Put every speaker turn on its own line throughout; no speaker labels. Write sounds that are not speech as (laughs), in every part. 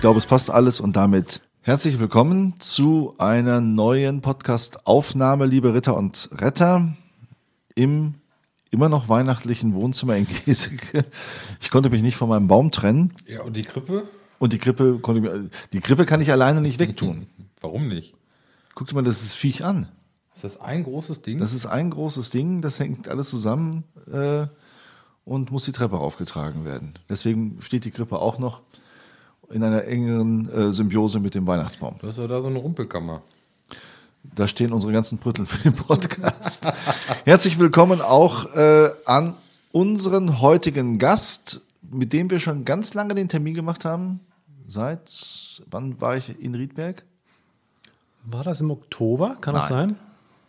Ich glaube, es passt alles und damit herzlich willkommen zu einer neuen Podcast-Aufnahme, liebe Ritter und Retter, im immer noch weihnachtlichen Wohnzimmer in Geseke. Ich konnte mich nicht von meinem Baum trennen.
Ja, und die Krippe?
Und die Krippe konnte ich, die Krippe kann ich alleine nicht wegtun.
Warum nicht?
Guck dir mal das Viech an.
Ist das ein großes Ding?
Das ist ein großes Ding, das hängt alles zusammen äh, und muss die Treppe aufgetragen werden. Deswegen steht die Krippe auch noch in einer engeren äh, Symbiose mit dem Weihnachtsbaum.
du hast ja da so eine Rumpelkammer.
Da stehen unsere ganzen Brüttel für den Podcast. (laughs) Herzlich willkommen auch äh, an unseren heutigen Gast, mit dem wir schon ganz lange den Termin gemacht haben. Seit wann war ich in Riedberg?
War das im Oktober? Kann das sein?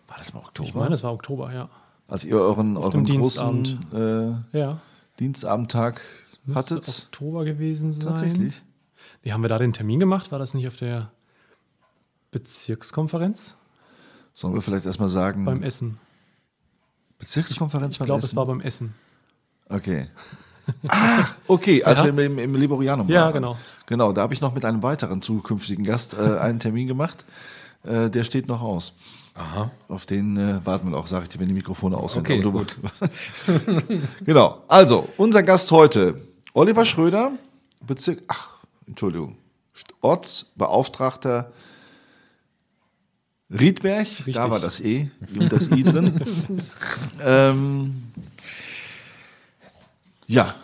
War das im Oktober?
Ich meine, es war Oktober, ja.
Als ihr euren, euren großen äh,
Ja.
Dienstabendtag
Müsste
hattet.
Oktober gewesen sein.
Tatsächlich.
Wie haben wir da den Termin gemacht? War das nicht auf der Bezirkskonferenz?
Sollen wir vielleicht erstmal sagen,
Beim Essen.
Bezirkskonferenz
Ich
beim
glaube,
Essen?
es war beim Essen.
Okay. (laughs) Ah, okay, als (laughs)
Ja.
wir im, im Liborianum
Ja,
waren.
genau.
Genau, da habe ich noch mit einem weiteren zukünftigen Gast äh, einen Termin gemacht. Äh, der steht noch aus.
Aha.
Auf den äh, warten wir auch, sage ich dir, wenn die Mikrofone aus sind.
Okay,
du- (laughs) genau. Also, unser Gast heute, Oliver Schröder, Bezirk, ach, Entschuldigung, Ortsbeauftragter Riedberg, da
Richtig.
war das E und das I drin. (laughs) ähm, ja,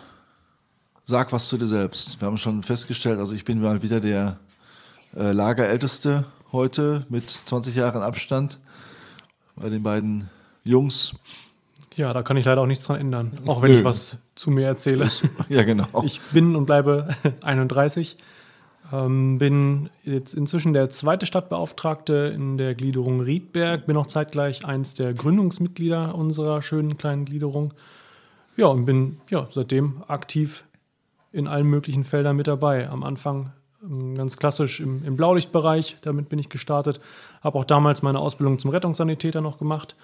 sag was zu dir selbst. Wir haben schon festgestellt, also ich bin mal wieder der äh, Lagerälteste heute mit 20 Jahren Abstand bei den beiden Jungs.
Ja, da kann ich leider auch nichts dran ändern. Auch wenn
Nö.
ich was zu mir erzähle.
Ja, genau.
Ich bin und bleibe (laughs) 31. Ähm, bin jetzt inzwischen der zweite Stadtbeauftragte in der Gliederung Riedberg. Bin auch zeitgleich eins der Gründungsmitglieder unserer schönen kleinen Gliederung. Ja, und bin ja, seitdem aktiv in allen möglichen Feldern mit dabei. Am Anfang ähm, ganz klassisch im, im Blaulichtbereich, damit bin ich gestartet. Habe auch damals meine Ausbildung zum Rettungssanitäter noch gemacht.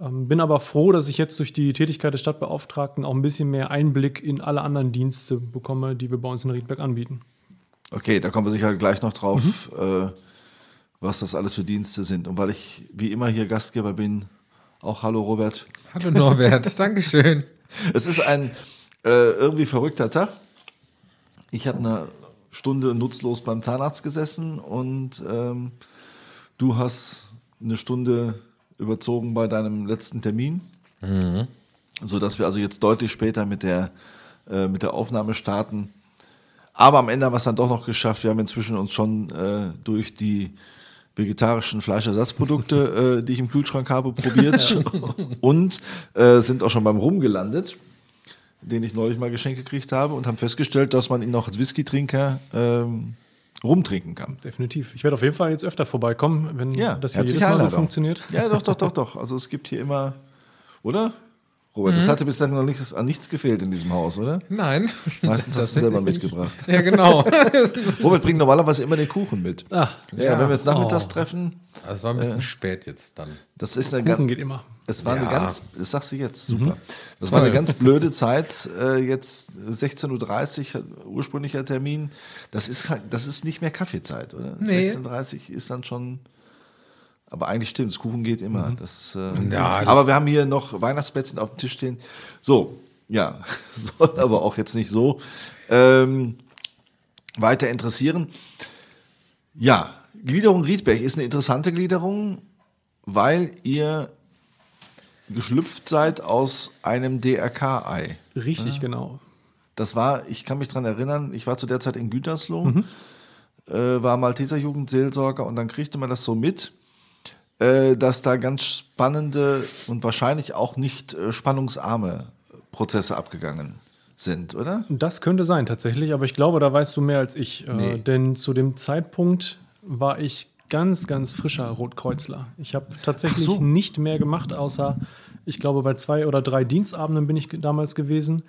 Ähm, bin aber froh, dass ich jetzt durch die Tätigkeit des Stadtbeauftragten auch ein bisschen mehr Einblick in alle anderen Dienste bekomme, die wir bei uns in Riedberg anbieten.
Okay, da kommen wir sicher gleich noch drauf, äh, was das alles für Dienste sind. Und weil ich wie immer hier Gastgeber bin, auch hallo Robert.
Hallo Norbert, (laughs) Dankeschön.
Es ist ein äh, irgendwie verrückter Tag. Ich habe eine Stunde nutzlos beim Zahnarzt gesessen und ähm, du hast eine Stunde überzogen bei deinem letzten Termin, so dass wir also jetzt deutlich später mit der äh, mit der Aufnahme starten. Aber am Ende haben wir es dann doch noch geschafft. Wir haben inzwischen uns schon äh, durch die vegetarischen Fleischersatzprodukte, (laughs) äh, die ich im Kühlschrank habe, probiert (laughs) und äh, sind auch schon beim Rum gelandet, den ich neulich mal geschenkt gekriegt habe und haben festgestellt, dass man ihn auch als Whisky-Trinker ähm, rumtrinken kann.
Definitiv. Ich werde auf jeden Fall jetzt öfter vorbeikommen, wenn
Ja,
das hier jedes Mal so funktioniert.
Ja, doch, doch, doch, doch. (laughs) Also es gibt hier immer, oder? Robert,
Mhm.
das hatte bislang noch nichts, an nichts gefehlt in diesem Haus, oder?
Nein.
Meistens (laughs) hast du selber mitgebracht.
Ja, genau. (laughs)
Robert bringt normalerweise immer den Kuchen mit.
Ah,
Ja,
Ja.
wenn wir jetzt nachmittags
Oh.
treffen,
Das war ein bisschen spät jetzt dann.
das ist eine
Kuchen
ganz,
geht immer.
es war eine
Ja.
ganz, das sagst du jetzt, super. Das war eine
Toll.
ganz blöde Zeit, äh, jetzt 16.30 Uhr, ursprünglicher Termin. Das ist, halt- das ist nicht mehr Kaffeezeit, oder?
Nee.
16.30 Uhr ist dann schon, aber eigentlich stimmt, das Kuchen geht immer. Das, äh,
Ja, das-
aber wir haben hier noch Weihnachtsplätzchen auf dem Tisch stehen. So, ja, (laughs) soll aber auch jetzt nicht so ähm, weiter interessieren. Ja, Gliederung Riedberg ist eine interessante Gliederung, weil ihr geschlüpft seid aus einem DRK-Ei.
Richtig, genau.
Das war, ich kann mich dran erinnern, ich war zu der Zeit in Gütersloh, äh, war Malteser Jugendseelsorger und dann kriegte man das so mit, äh, dass da ganz spannende und wahrscheinlich auch nicht äh, spannungsarme Prozesse abgegangen sind, oder?
Das könnte sein tatsächlich, aber ich glaube, da weißt du mehr als ich. Äh,
Nee.
denn zu dem Zeitpunkt war ich ganz, ganz frischer Rotkreuzler. Ich habe tatsächlich
so.
nicht mehr gemacht, außer ich glaube, bei zwei oder drei Dienstabenden bin ich damals gewesen.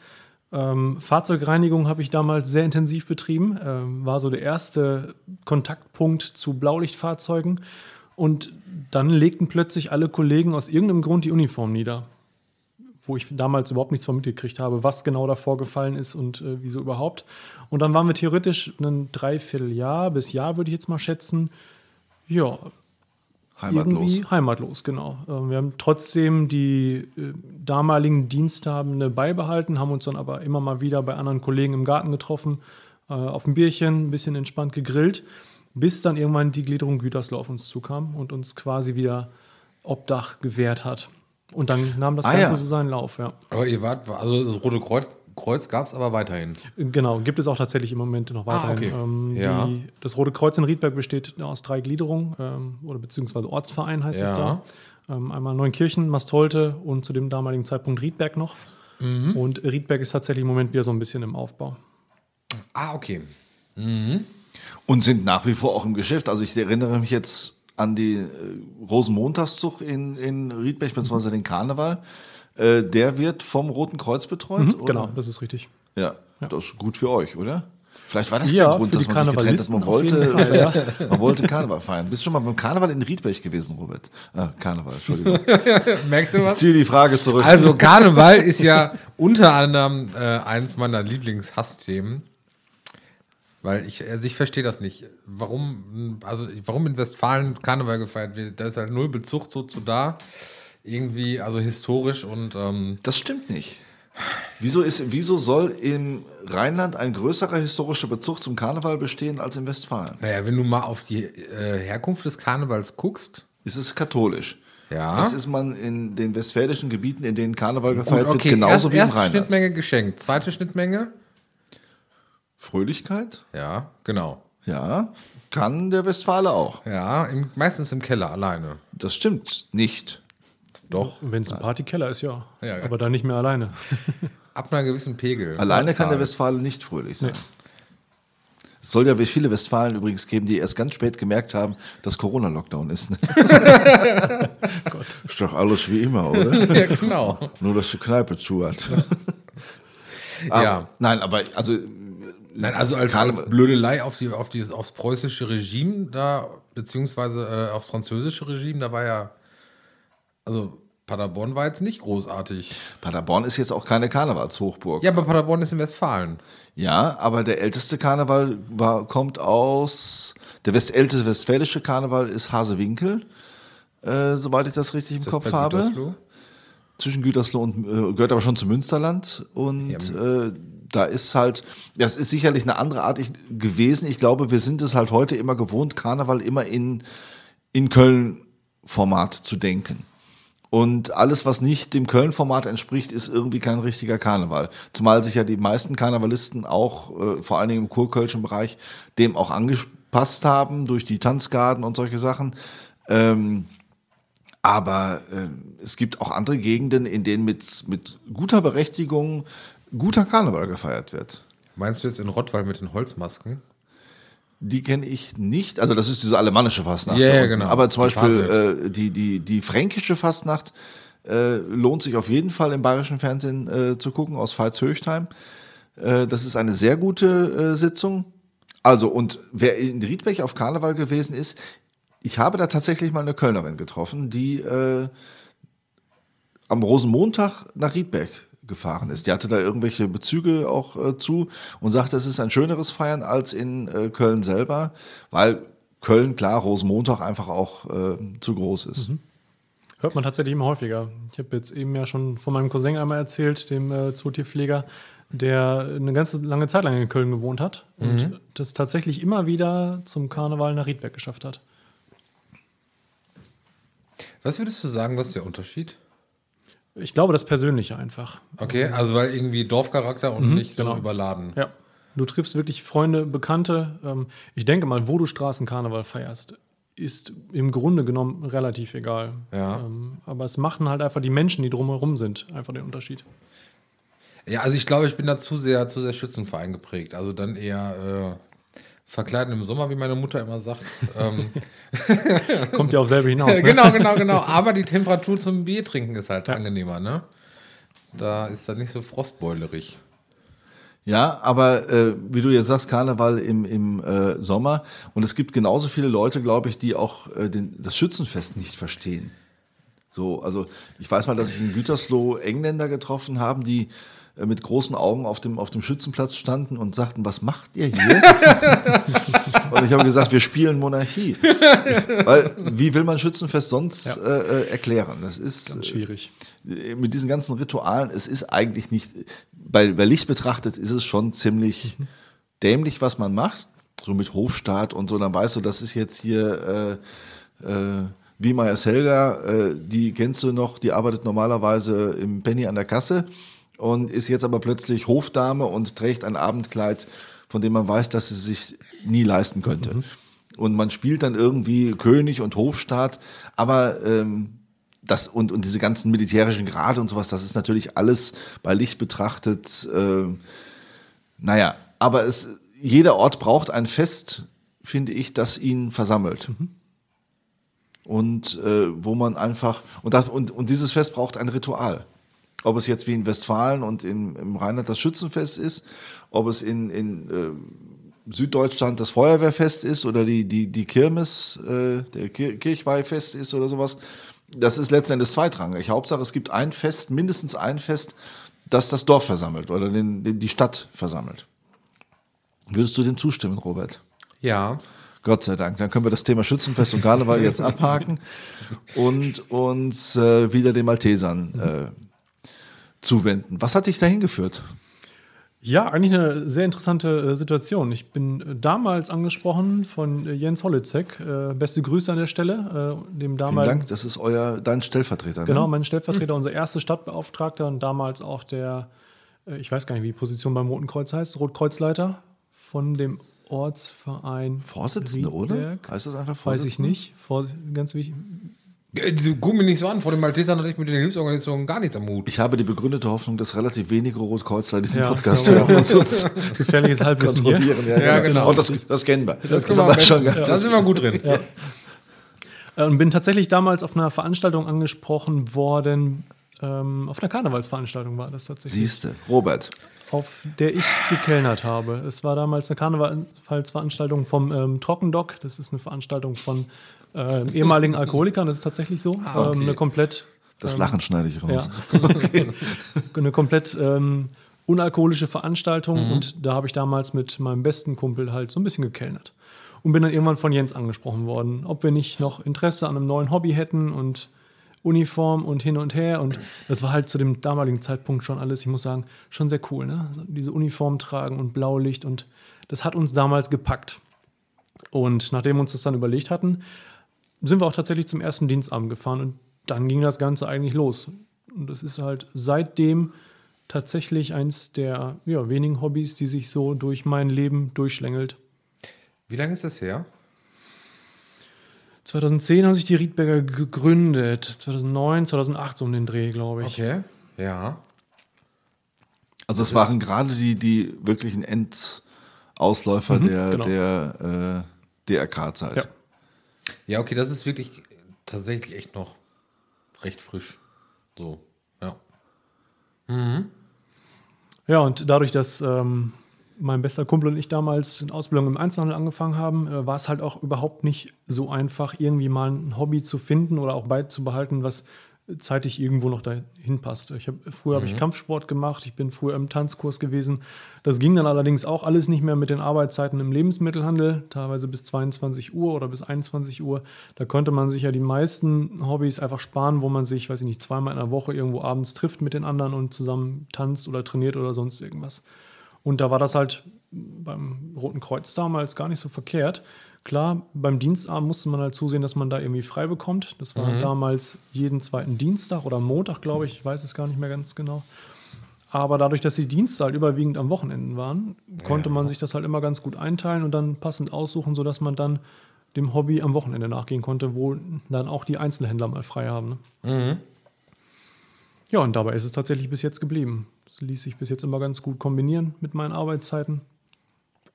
Ähm, Fahrzeugreinigung habe ich damals sehr intensiv betrieben, ähm, war so der erste Kontaktpunkt zu Blaulichtfahrzeugen. Und dann legten plötzlich alle Kollegen aus irgendeinem Grund die Uniform nieder wo ich damals überhaupt nichts von mitgekriegt habe, was genau da vorgefallen ist und äh, wieso überhaupt. Und dann waren wir theoretisch ein Dreivierteljahr bis Jahr, würde ich jetzt mal schätzen, ja,
Heimatlos.
irgendwie heimatlos, genau. Ähm, Wir haben trotzdem die äh, damaligen Dienstabende beibehalten, haben uns dann aber immer mal wieder bei anderen Kollegen im Garten getroffen, äh, auf ein Bierchen, ein bisschen entspannt gegrillt, bis dann irgendwann die Gliederung Gütersloh auf uns zukam und uns quasi wieder Obdach gewährt hat. Und dann nahm das
Ah,
Ganze
ja.
so seinen Lauf, ja.
Aber ihr wart, also das Rote Kreuz, Kreuz gab es aber weiterhin.
Genau, gibt es auch tatsächlich im Moment noch weiterhin.
okay.
Ähm,
Ja.
die, das Rote Kreuz in Riedberg besteht aus drei Gliederungen ähm, oder beziehungsweise Ortsverein heißt es
Ja.
da. Ähm, einmal Neunkirchen, Mastolte und zu dem damaligen Zeitpunkt Riedberg noch.
Mhm.
Und Riedberg ist tatsächlich im Moment wieder so ein bisschen im Aufbau.
Ah, okay.
Und sind nach wie vor auch im Geschäft. Also ich erinnere mich jetzt an die äh, Rosenmontagszug in, in Riedberg, beziehungsweise den Karneval. Äh, der wird vom Roten Kreuz betreut? oder?
Genau, das ist richtig.
Ja, das ist gut für euch, oder? Vielleicht war das
Ja,
der Grund, dass man sich getrennt hat. Man wollte,
Fall,
man wollte Karneval feiern. Bist du schon mal beim Karneval in Riedberg gewesen, Robert? Ah, Karneval, Entschuldigung. (laughs)
Merkst du
Ich
was?
ziehe die Frage zurück.
Also Karneval (laughs) ist ja unter anderem äh, eins meiner Lieblingshassthemen. Weil ich, also ich verstehe das nicht. Warum, also warum in Westfalen Karneval gefeiert wird, da ist halt null Bezug so zu da. Irgendwie, also historisch und ähm,
Das stimmt nicht. Wieso, ist, wieso soll im Rheinland ein größerer historischer Bezug zum Karneval bestehen als in Westfalen?
naja, wenn du mal auf die äh, Herkunft des Karnevals guckst,
Es ist katholisch.
Ja.
Das ist man in den westfälischen Gebieten, in denen Karneval gefeiert
okay,
wird, genauso
erst,
wie im
erste
Rheinland.
Schnittmenge geschenkt, zweite Schnittmenge,
Fröhlichkeit?
ja, genau.
Ja, kann der Westfale auch.
Ja, im, meistens im Keller alleine.
Das stimmt nicht.
Doch.
Wenn es ein Partykeller ist, ja.
Ja, ja.
Aber dann nicht mehr alleine. (laughs)
Ab einer gewissen Pegel.
Alleine kann der. Westfale nicht fröhlich sein. Es soll ja viele Westfalen übrigens geben, die erst ganz spät gemerkt haben, dass Corona-Lockdown ist. Ne? (laughs) ist doch alles wie immer, oder? (laughs)
Ja, genau.
Nur, dass die Kneipe zu hat.
ja.
Nein, aber also
Nein, also als, als Blödelei auf die, auf dieses, aufs preußische Regime da, beziehungsweise äh, aufs französische Regime, da war ja, also Paderborn war jetzt nicht großartig.
Paderborn ist jetzt auch keine Karnevalshochburg.
Ja, aber Paderborn ist in Westfalen.
Ja, aber der älteste Karneval war, kommt aus. Der west, älteste westfälische Karneval ist Hasewinkel, äh, soweit ich das richtig im
Das
Kopf habe.
Gütersloh?
Zwischen Gütersloh und äh, gehört aber schon zum Münsterland. Und äh, da ist halt, das ist sicherlich eine andere Art gewesen. Ich glaube, wir sind es halt heute immer gewohnt, Karneval immer in, in Köln-Format zu denken. Und alles, was nicht dem Köln-Format entspricht, ist irgendwie kein richtiger Karneval. Zumal sich ja die meisten Karnevalisten auch, äh, vor allen Dingen im kurkölschen Bereich, dem auch angepasst haben durch die Tanzgarden und solche Sachen. Ähm, aber äh, es gibt auch andere Gegenden, in denen mit, mit guter Berechtigung guter Karneval gefeiert wird.
Meinst du jetzt in Rottweil mit den Holzmasken?
Die kenne ich nicht. Also das ist diese alemannische Fastnacht.
Ja,
unten.
genau.
Aber zum Beispiel äh, die, die, die fränkische Fastnacht äh, lohnt sich auf jeden Fall im bayerischen Fernsehen äh, zu gucken aus Veitshöchtheim. Äh, das ist eine sehr gute äh, Sitzung. Also und wer in Riedberg auf Karneval gewesen ist, ich habe da tatsächlich mal eine Kölnerin getroffen, die äh, am Rosenmontag nach Riedberg gefahren ist. Die hatte da irgendwelche Bezüge auch äh, zu und sagte, es ist ein schöneres Feiern als in äh, Köln selber, weil Köln, klar, Rosenmontag einfach auch äh, zu groß ist.
Hört man tatsächlich immer häufiger. Ich habe jetzt eben ja schon von meinem Cousin einmal erzählt, dem äh, Zootierpfleger, der eine ganze lange Zeit lang in Köln gewohnt hat und das tatsächlich immer wieder zum Karneval nach Riedberg geschafft hat.
Was würdest du sagen, was ist der Unterschied?
Ich glaube, das Persönliche einfach.
Okay, also weil irgendwie Dorfcharakter und nicht so
genau.
überladen.
Ja. Du triffst wirklich Freunde, Bekannte. Ähm, ich denke mal, wo du Straßenkarneval feierst, ist im Grunde genommen relativ egal.
Ja.
Ähm, aber es machen halt einfach die Menschen, die drumherum sind, einfach den Unterschied.
Ja, also ich glaube, ich bin da zu sehr, zu sehr Schützenverein geprägt. Also dann eher äh, verkleiden im Sommer, wie meine Mutter immer sagt. (laughs) ähm, (laughs)
Kommt ja auf selber hinaus. (laughs) Ne?
genau, genau, genau. Aber die Temperatur zum Bier trinken ist halt angenehmer, ne? Da ist das nicht so frostbeulerig.
Ja, aber äh, wie du jetzt sagst, Karneval im, im äh, Sommer und es gibt genauso viele Leute, glaube ich, die auch äh, den, das Schützenfest nicht verstehen. So, also ich weiß mal, dass ich in Gütersloh Engländer getroffen haben, die äh, mit großen Augen auf dem, auf dem Schützenplatz standen und sagten, was macht ihr hier? (laughs) und ich habe gesagt, wir spielen Monarchie. Weil, wie will man Schützenfest sonst
Ja.
äh, äh, erklären? Das ist
Ganz schwierig.
äh, mit diesen ganzen Ritualen, es ist eigentlich nicht, bei, bei Licht betrachtet ist es schon ziemlich dämlich, was man macht. So mit Hofstaat und so, dann weißt du, das ist jetzt hier äh, äh, wie Meyers Helga, äh, die kennst du noch, die arbeitet normalerweise im Penny an der Kasse und ist jetzt aber plötzlich Hofdame und trägt ein Abendkleid, von dem man weiß, dass sie sich nie leisten könnte. Und man spielt dann irgendwie König und Hofstaat, aber ähm, das und, und diese ganzen militärischen Grade und sowas, das ist natürlich alles bei Licht betrachtet, äh, naja, aber es, jeder Ort braucht ein Fest, finde ich, das ihn versammelt. Und äh, wo man einfach, und, das, und, und dieses Fest braucht ein Ritual. Ob es jetzt wie in Westfalen und in, im Rheinland das Schützenfest ist, ob es in, in äh, Süddeutschland das Feuerwehrfest ist oder die, die, die Kirmes, äh, der Kir Kirchweihfest ist oder sowas. Das ist letzten Endes zweitrangig. Hauptsache, es gibt ein Fest, mindestens ein Fest, das das Dorf versammelt oder den, den, die Stadt versammelt. Würdest du dem zustimmen, Robert?
Ja.
Gott sei Dank. Dann können wir das Thema Schützenfest und Karneval jetzt abhaken (laughs) und uns äh, wieder den Maltesern äh, zuwenden. Was hat dich dahin geführt?
Ja, eigentlich eine sehr interessante äh, Situation. Ich bin äh, damals angesprochen von äh, Jens Holitzek. Beste Grüße an der Stelle. Dem
Vielen
damaligen,
Dank, das ist euer dein Stellvertreter.
Genau,
Ne?
mein Stellvertreter, unser erster Stadtbeauftragter und damals auch der, ich weiß gar nicht, wie die Position beim Roten Kreuz heißt, Rotkreuzleiter von dem Ortsverein.
Vorsitzende, oder?
Riedberg.
Heißt das einfach
Weiß ich
Vorsitzende?
nicht. Vor, ganz wichtig.
Äh, Guck mich nicht so an, vor den Maltesern hatte ich mit den Hilfsorganisationen gar nichts am Hut.
Ich habe die begründete Hoffnung, dass relativ wenige Rotkreuzler diesen
Ja,
Podcast
genau.
hören und uns (laughs)
Gefährliches Halbwissen hier.
Ja,
Ja,
genau.
genau.
Und das, das kennen wir. Das,
können wir
wir schon
besten-
gehabt.
Da sind wir gut drin.
Äh, Und bin tatsächlich damals auf einer Veranstaltung angesprochen worden. Ähm, auf einer Karnevalsveranstaltung war das tatsächlich.
Siehste, Robert.
Auf der ich gekellnert habe. Es war damals eine Karnevalsveranstaltung vom ähm, Trockendock. Das ist eine Veranstaltung von ähm, ehemaligen Alkoholikern. Das ist tatsächlich so.
okay.
ähm, eine komplett,
Das Lachen schneide ich
ja,
raus. (laughs)
eine komplett ähm, unalkoholische Veranstaltung. Und da habe ich damals mit meinem besten Kumpel halt so ein bisschen gekellnert. Und bin dann irgendwann von Jens angesprochen worden, ob wir nicht noch Interesse an einem neuen Hobby hätten und Uniform und hin und her. Und das war halt zu dem damaligen Zeitpunkt schon alles, ich muss sagen, schon sehr cool. Ne? Diese Uniform tragen und Blaulicht und das hat uns damals gepackt. Und nachdem wir uns das dann überlegt hatten, sind wir auch tatsächlich zum ersten Dienstabend gefahren und dann ging das Ganze eigentlich los. Und das ist halt seitdem tatsächlich eins der ja, wenigen Hobbys, die sich so durch mein Leben durchschlängelt.
Wie lange ist das her?
2010 haben sich die Riedberger gegründet. 2009, 2008 so um den Dreh, glaube ich.
Okay. Ja.
Also es waren gerade die, die wirklichen Endausläufer der,
genau.
der äh, DRK-Zeit.
Ja.
Ja, okay, das ist wirklich tatsächlich echt noch recht frisch. So, ja.
Ja, und dadurch, dass ähm, mein bester Kumpel und ich damals eine Ausbildung im Einzelhandel angefangen haben, äh, war es halt auch überhaupt nicht so einfach, irgendwie mal ein Hobby zu finden oder auch beizubehalten, was zeitig irgendwo noch dahin passt. Ich hab, früher habe ich Kampfsport gemacht, ich bin früher im Tanzkurs gewesen. Das ging dann allerdings auch alles nicht mehr mit den Arbeitszeiten im Lebensmittelhandel, teilweise bis 22 Uhr oder bis 21 Uhr. Da konnte man sich ja die meisten Hobbys einfach sparen, wo man sich, weiß ich nicht, zweimal in der Woche irgendwo abends trifft mit den anderen und zusammen tanzt oder trainiert oder sonst irgendwas. Und da war das halt beim Roten Kreuz damals gar nicht so verkehrt. Klar, beim Dienstabend musste man halt zusehen, dass man da irgendwie frei bekommt. Das war damals jeden zweiten Dienstag oder Montag, glaube ich. Ich weiß es gar nicht mehr ganz genau. Aber dadurch, dass die Dienste halt überwiegend am Wochenenden waren, konnte man sich das halt immer ganz gut einteilen und dann passend aussuchen, sodass man dann dem Hobby am Wochenende nachgehen konnte, wo dann auch die Einzelhändler mal frei haben. Ne? Ja, und dabei ist es tatsächlich bis jetzt geblieben. Ließ sich bis jetzt immer ganz gut kombinieren mit meinen Arbeitszeiten.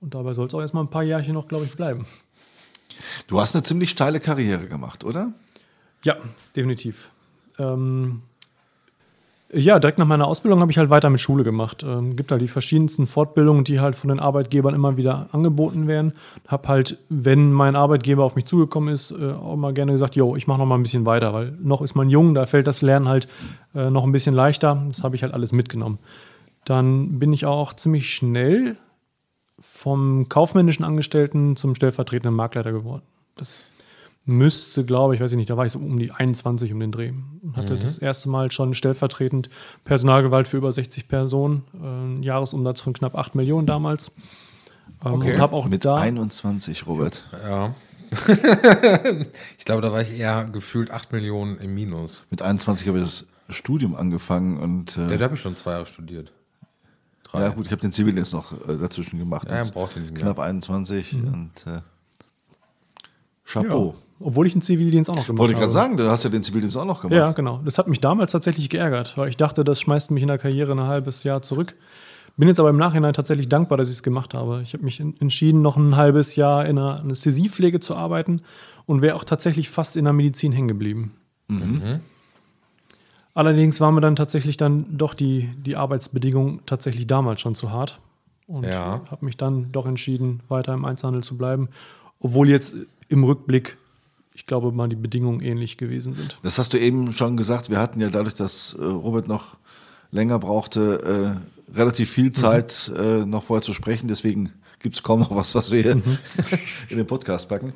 Und dabei soll es auch erstmal ein paar Jährchen noch, glaube ich, bleiben.
Du hast eine ziemlich steile Karriere gemacht, oder?
Ja, definitiv. Ähm, Ja, direkt nach meiner Ausbildung habe ich halt weiter mit Schule gemacht. Ähm, gibt halt die verschiedensten Fortbildungen, die halt von den Arbeitgebern immer wieder angeboten werden. Hab halt, wenn mein Arbeitgeber auf mich zugekommen ist, äh, auch mal gerne gesagt, yo, ich mache noch mal ein bisschen weiter, weil noch ist man jung, da fällt das Lernen halt äh, noch ein bisschen leichter. Das habe ich halt alles mitgenommen. Dann bin ich auch ziemlich schnell vom kaufmännischen Angestellten zum stellvertretenden Marktleiter geworden. Das müsste, glaube ich, weiß ich nicht, da war ich so um die 21 um den Dreh. Hatte das erste Mal schon stellvertretend Personalgewalt für über 60 Personen, äh, einen Jahresumsatz von knapp 8 Millionen damals. Ähm,
Okay.
Und habe auch
Mit
da
21, Robert.
Ja. (laughs) ich glaube, da war ich eher gefühlt 8 Millionen im Minus.
Mit 21 habe ich das Studium angefangen und
Ja,
äh,
da habe ich schon zwei Jahre studiert. Drei.
ja gut, ich habe den Zivildienst noch äh, dazwischen gemacht.
Ja, braucht den nicht mehr.
Knapp 21
Mhm.
und äh, Chapeau.
Obwohl ich einen Zivildienst auch noch gemacht
Wollte ich gerade
habe.
sagen, du hast ja den Zivildienst auch noch gemacht.
Ja, genau. Das hat mich damals tatsächlich geärgert, weil ich dachte, das schmeißt mich in der Karriere ein halbes Jahr zurück. Bin jetzt aber im Nachhinein tatsächlich dankbar, dass ich es gemacht habe. Ich habe mich en- entschieden, noch ein halbes Jahr in der Anästhesiepflege zu arbeiten und wäre auch tatsächlich fast in der Medizin hängen geblieben. Allerdings waren mir dann tatsächlich dann doch die, die Arbeitsbedingungen tatsächlich damals schon zu hart. Und
Ja.
habe mich dann doch entschieden, weiter im Einzelhandel zu bleiben. Obwohl jetzt im Rückblick, ich glaube, mal die Bedingungen ähnlich gewesen sind.
Das hast du eben schon gesagt. Wir hatten ja dadurch, dass äh, Robert noch länger brauchte, äh, relativ viel Zeit, äh, noch vorher zu sprechen. Deswegen gibt es kaum noch was, was wir hier (laughs) in den Podcast packen.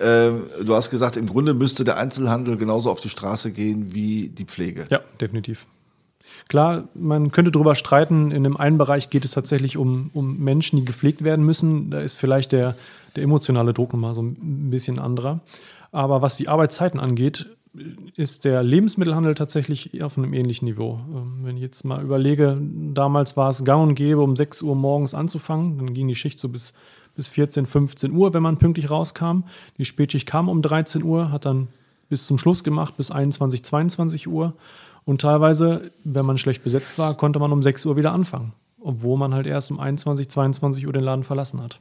Ähm, du hast gesagt, im Grunde müsste der Einzelhandel genauso auf die Straße gehen wie die Pflege.
Ja, definitiv. Klar, man könnte darüber streiten, in dem einen Bereich geht es tatsächlich um, um Menschen, die gepflegt werden müssen. Da ist vielleicht der, der emotionale Druck nochmal so ein bisschen anderer. Aber was die Arbeitszeiten angeht, ist der Lebensmittelhandel tatsächlich auf einem ähnlichen Niveau. Ähm, Wenn ich jetzt mal überlege, damals war es gang und gäbe, um 6 Uhr morgens anzufangen. Dann ging die Schicht so bis, bis 14, 15 Uhr, wenn man pünktlich rauskam. Die Spätschicht kam um 13 Uhr, hat dann bis zum Schluss gemacht, bis 21, 22 Uhr. Und teilweise, wenn man schlecht besetzt war, konnte man um 6 Uhr wieder anfangen, obwohl man halt erst um 21, 22 Uhr den Laden verlassen hat.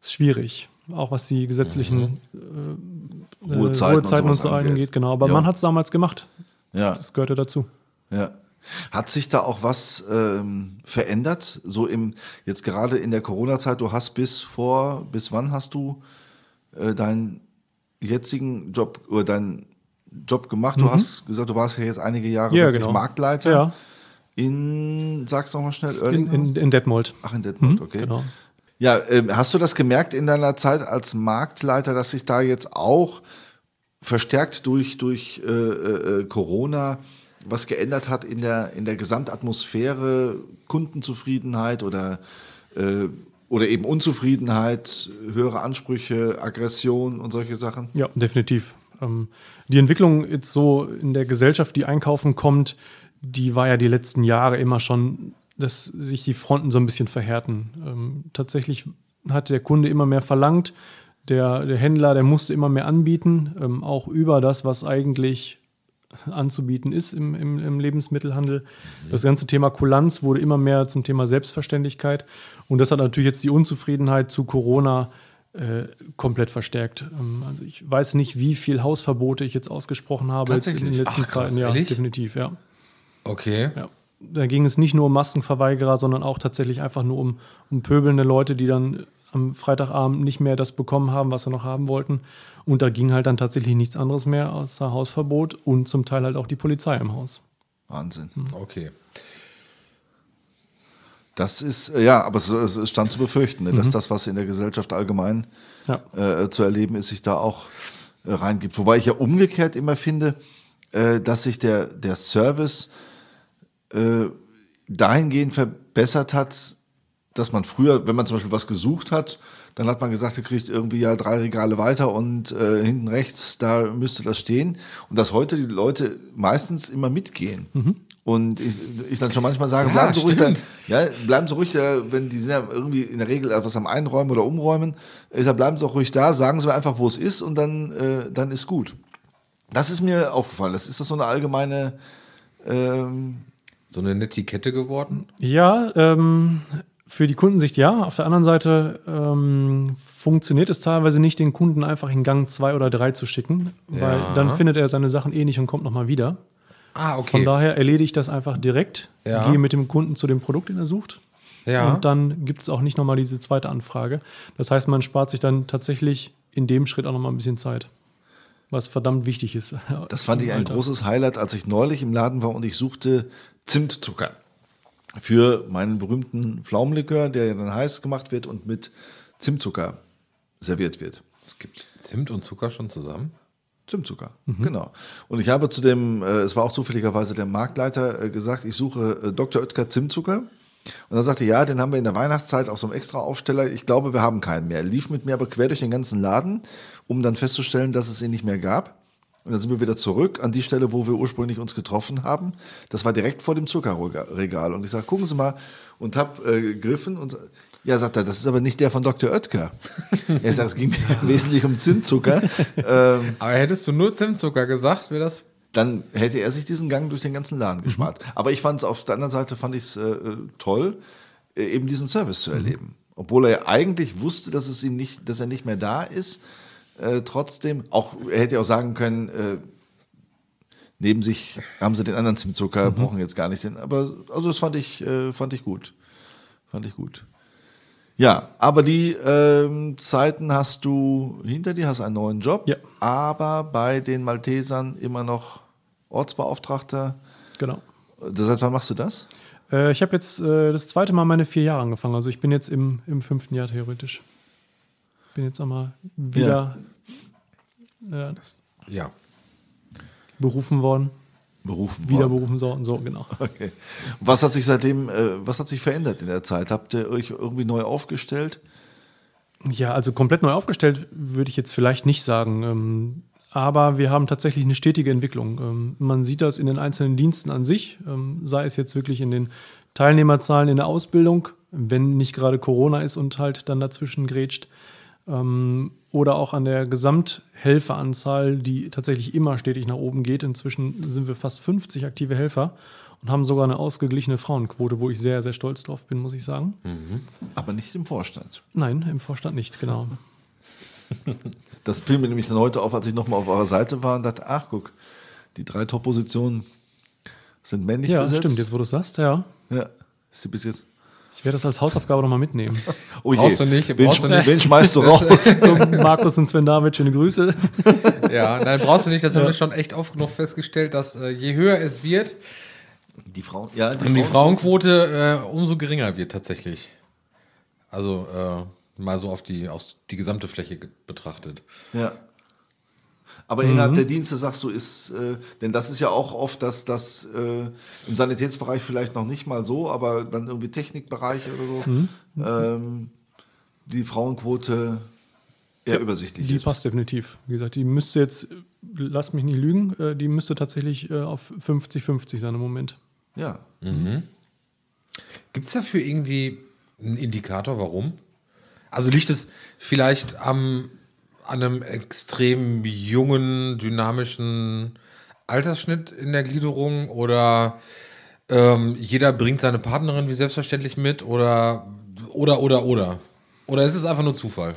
Ist schwierig, auch was die gesetzlichen äh, äh,
Ruhezeiten und
Ruhezeiten und so
angeht.
angeht. Genau, aber
Ja.
man hat es damals gemacht.
Ja.
Das gehörte dazu.
Ja. Hat sich da auch was ähm, verändert? So im, jetzt gerade in der Corona-Zeit, du hast bis vor, bis wann hast du äh, deinen jetzigen Job oder deinen Job gemacht? Du hast gesagt, du warst ja jetzt einige Jahre
Mhm. Ja, genau.
Marktleiter
Ja,
in, sag's noch mal schnell,
in,
Oerlinghausen?
in, in Detmold.
Ach, in Detmold, okay.
Genau.
Ja, ähm, hast du das gemerkt in deiner Zeit als Marktleiter, dass sich da jetzt auch verstärkt durch, durch äh, äh, Corona was geändert hat in der, in der Gesamtatmosphäre, Kundenzufriedenheit oder, äh, oder eben Unzufriedenheit, höhere Ansprüche, Aggression und solche Sachen?
Ja, definitiv. Ähm, die Entwicklung jetzt so in der Gesellschaft, die einkaufen kommt, die war ja die letzten Jahre immer schon, dass sich die Fronten so ein bisschen verhärten. Ähm, tatsächlich hat der Kunde immer mehr verlangt. Der, der Händler, der musste immer mehr anbieten, ähm, auch über das, was eigentlich anzubieten ist im, im, im Lebensmittelhandel. Das ganze Thema Kulanz wurde immer mehr zum Thema Selbstverständlichkeit. Und das hat natürlich jetzt die Unzufriedenheit zu Corona äh, komplett verstärkt. Ähm, also ich weiß nicht, wie viel Hausverbote ich jetzt ausgesprochen habe jetzt in den letzten
Ach, krass,
Zeiten. Ja,
ehrlich?
definitiv, ja.
Okay.
ja. Da ging es nicht nur um Maskenverweigerer, sondern auch tatsächlich einfach nur um, um pöbelnde Leute, die dann am Freitagabend nicht mehr das bekommen haben, was sie noch haben wollten. Und da ging halt dann tatsächlich nichts anderes mehr außer Hausverbot und zum Teil halt auch die Polizei im Haus.
Wahnsinn.
Okay.
Das ist, äh, ja, aber es, stand zu befürchten, ne, dass das, was in der Gesellschaft allgemein
Ja.
äh, zu erleben ist, sich da auch äh, reingibt. Wobei ich ja umgekehrt immer finde, äh, dass sich der, der Service äh, dahingehend verbessert hat, dass man früher, wenn man zum Beispiel was gesucht hat, dann hat man gesagt, ihr kriegt irgendwie ja drei Regale weiter und äh, hinten rechts, da müsste das stehen. Und dass heute die Leute meistens immer mitgehen. Und ich, ich dann schon manchmal sage,
Ja,
bleiben Sie ruhig,
stimmt.
ja, bleiben Sie ruhig, äh, wenn die sind ja irgendwie in der Regel etwas am Einräumen oder Umräumen, ich sage, bleiben Sie auch ruhig da, sagen Sie mir einfach, wo es ist und dann, äh, dann ist gut. Das ist mir aufgefallen. Das ist das so eine allgemeine ähm,
So eine Netiquette geworden?
Ja, ähm, für die Kundensicht ja. Auf der anderen Seite ähm, funktioniert es teilweise nicht, den Kunden einfach in Gang zwei oder drei zu schicken, weil
Ja.
dann findet er seine Sachen eh nicht und kommt nochmal wieder.
Ah, okay.
Von daher erledige ich das einfach direkt,
Ja.
gehe mit dem Kunden zu dem Produkt, den er sucht.
Ja.
Und dann gibt es auch nicht nochmal diese zweite Anfrage. Das heißt, man spart sich dann tatsächlich in dem Schritt auch nochmal ein bisschen Zeit. Was verdammt wichtig ist.
Das fand ich ein
Alter.
großes Highlight, als ich neulich im Laden war und ich suchte Zimtzucker für meinen berühmten Pflaumenlikör, der ja dann heiß gemacht wird und mit Zimtzucker serviert wird.
Es gibt Zimt und Zucker schon zusammen.
Zimtzucker, genau. Und ich habe zu dem, äh, es war auch zufälligerweise der Marktleiter, äh, gesagt, ich suche äh, Dr. Oetker Zimtzucker. Und er sagte, ja, den haben wir in der Weihnachtszeit auf so einem extra Aufsteller. Ich glaube, wir haben keinen mehr. Er lief mit mir aber quer durch den ganzen Laden, um dann festzustellen, dass es ihn nicht mehr gab. Und dann sind wir wieder zurück an die Stelle, wo wir ursprünglich uns getroffen haben. Das war direkt vor dem Zuckerregal. Und ich sage, gucken Sie mal, und hab äh, gegriffen und ja, sagt er, das ist aber nicht der von Dr. Oetker. er sagt, es ging mir (laughs) im Wesentlichen um Zimtzucker. ähm,
Aber hättest du nur Zimtzucker gesagt, wäre das.
dann hätte er sich diesen Gang durch den ganzen Laden gespart. Aber ich fand es auf der anderen Seite fand ich es äh, toll, äh, eben diesen Service zu erleben. Obwohl er ja eigentlich wusste, dass es ihn nicht, dass er nicht mehr da ist. Äh, trotzdem, auch er hätte ja auch sagen können, äh, neben sich haben sie den anderen Zimtzucker, brauchen jetzt gar nicht den. Aber also das fand ich, äh, fand ich gut. Fand ich gut. Ja, aber die ähm, Zeiten hast du hinter dir, hast einen neuen Job,
Ja.
aber bei den Maltesern immer noch Ortsbeauftragter.
Genau.
Seit wann machst du das?
Äh, ich habe jetzt äh, das zweite Mal meine vier Jahre angefangen. Also ich bin jetzt im, im fünften Jahr theoretisch. Bin jetzt einmal wieder äh,
Ja.
berufen worden.
Berufen
Wieder
worden.
berufen worden, so genau.
Okay. Was hat sich seitdem, äh, was hat sich verändert in der Zeit? Habt ihr euch irgendwie neu aufgestellt?
Ja, also komplett neu aufgestellt würde ich jetzt vielleicht nicht sagen. Ähm, aber wir haben tatsächlich eine stetige Entwicklung. Ähm, man sieht das in den einzelnen Diensten an sich, ähm, sei es jetzt wirklich in den Teilnehmerzahlen in der Ausbildung, wenn nicht gerade Corona ist und halt dann dazwischen grätscht. Ähm, oder auch an der Gesamthelferanzahl, die tatsächlich immer stetig nach oben geht. Inzwischen sind wir fast 50 aktive Helfer und haben sogar eine ausgeglichene Frauenquote, wo ich sehr, sehr stolz drauf bin, muss ich sagen.
Aber nicht im Vorstand.
Nein, im Vorstand nicht, genau. (laughs)
Das fiel mir nämlich dann heute auf, als ich nochmal auf eurer Seite war und dachte, ach guck, die drei Top-Positionen sind männlich
Ja,
besetzt.
stimmt, jetzt wo du es sagst, ja.
Ja. Ist die bis jetzt.
Ich werde das als Hausaufgabe nochmal mitnehmen.
Oh je.
Brauchst du nicht,
wen,
brauchst du
sch-
nicht.
wen schmeißt du raus?
So, Markus und Sven David, schöne Grüße.
Ja, nein, brauchst du nicht. Das haben wir schon echt oft genug festgestellt, dass äh, je höher es wird
Die Frau. Ja,
und die Frauenquote äh, umso geringer wird tatsächlich. Also äh, mal so auf die, auf die gesamte Fläche betrachtet.
Ja. Aber innerhalb der Dienste sagst du, ist, äh, denn das ist ja auch oft, dass das äh, im Sanitätsbereich vielleicht noch nicht mal so, aber dann irgendwie Technikbereich oder so, ähm, die Frauenquote eher übersichtlich
Die
ist.
passt definitiv. Wie gesagt, die müsste jetzt, lass mich nicht lügen, äh, die müsste tatsächlich äh, auf 50-50 sein im Moment.
Ja.
Gibt es dafür irgendwie einen Indikator, warum? Also liegt es vielleicht am, an einem extrem jungen, dynamischen Altersschnitt in der Gliederung oder ähm, jeder bringt seine Partnerin wie selbstverständlich mit oder oder oder oder? Oder ist es einfach nur Zufall?